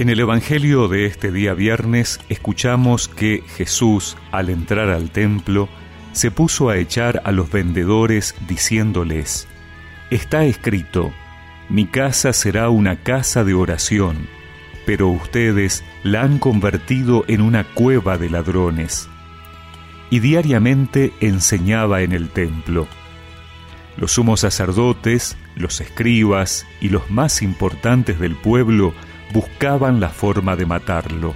En el Evangelio de este día viernes escuchamos que Jesús, al entrar al templo, se puso a echar a los vendedores diciéndoles, Está escrito, mi casa será una casa de oración, pero ustedes la han convertido en una cueva de ladrones. Y diariamente enseñaba en el templo. Los sumos sacerdotes, los escribas y los más importantes del pueblo buscaban la forma de matarlo,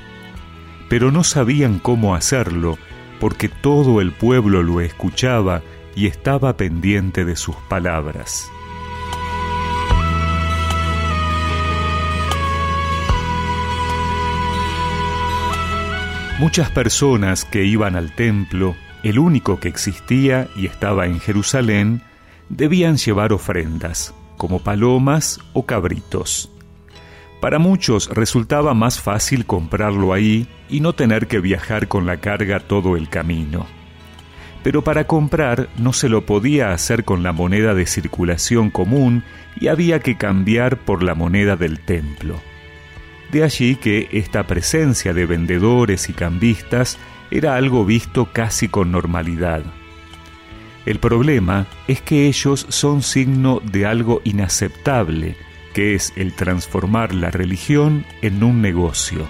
pero no sabían cómo hacerlo porque todo el pueblo lo escuchaba y estaba pendiente de sus palabras. Muchas personas que iban al templo, el único que existía y estaba en Jerusalén, debían llevar ofrendas, como palomas o cabritos. Para muchos resultaba más fácil comprarlo ahí y no tener que viajar con la carga todo el camino. Pero para comprar no se lo podía hacer con la moneda de circulación común y había que cambiar por la moneda del templo. De allí que esta presencia de vendedores y cambistas era algo visto casi con normalidad. El problema es que ellos son signo de algo inaceptable, que es el transformar la religión en un negocio.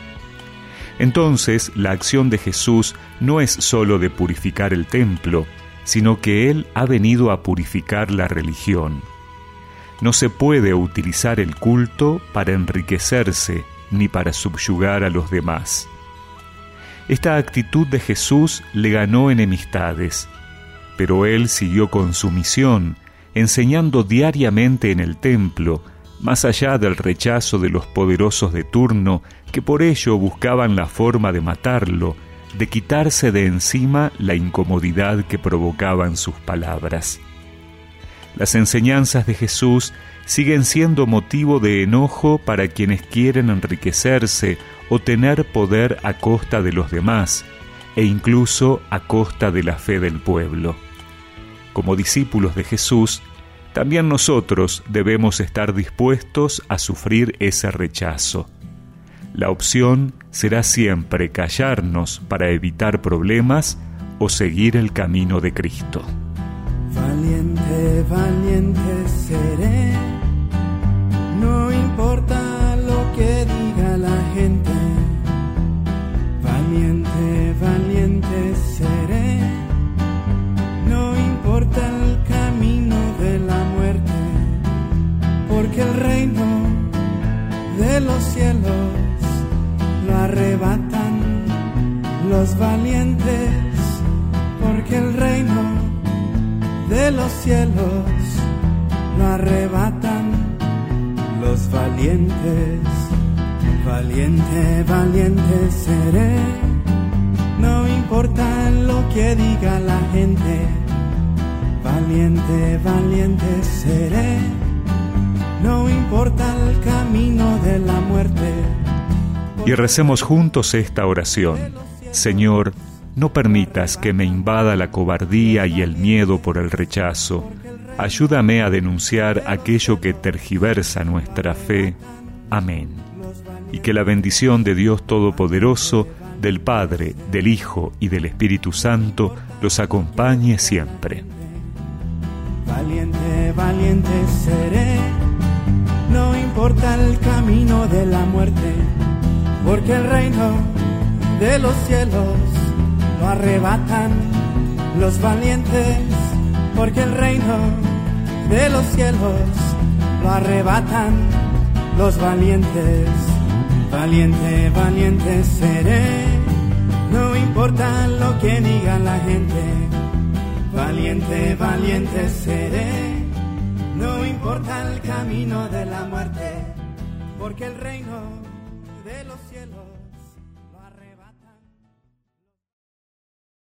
Entonces, la acción de Jesús no es sólo de purificar el templo, sino que Él ha venido a purificar la religión. No se puede utilizar el culto para enriquecerse ni para subyugar a los demás. Esta actitud de Jesús le ganó enemistades, pero Él siguió con su misión, enseñando diariamente en el templo, más allá del rechazo de los poderosos de turno que por ello buscaban la forma de matarlo, de quitarse de encima la incomodidad que provocaban sus palabras. Las enseñanzas de Jesús siguen siendo motivo de enojo para quienes quieren enriquecerse o tener poder a costa de los demás, e incluso a costa de la fe del pueblo. Como discípulos de Jesús, también nosotros debemos estar dispuestos a sufrir ese rechazo. La opción será siempre callarnos para evitar problemas o seguir el camino de Cristo. Valiente, valiente seré, de los cielos lo arrebatan los valientes, porque el reino de los cielos lo arrebatan los valientes. Valiente, valiente seré, no importa lo que diga la gente. Valiente, valiente seré, Y recemos juntos esta oración. Señor, no permitas que me invada la cobardía y el miedo por el rechazo. Ayúdame a denunciar aquello que tergiversa nuestra fe. Amén. Y que la bendición de Dios Todopoderoso, del Padre, del Hijo y del Espíritu Santo los acompañe siempre. Valiente, valiente seré, no importa el camino de la muerte, porque el reino de los cielos lo arrebatan los valientes, porque el reino de los cielos lo arrebatan los valientes. Valiente, valiente seré, no importa lo que diga la gente. Valiente, valiente seré, no importa el camino de la muerte, porque el reino de los cielos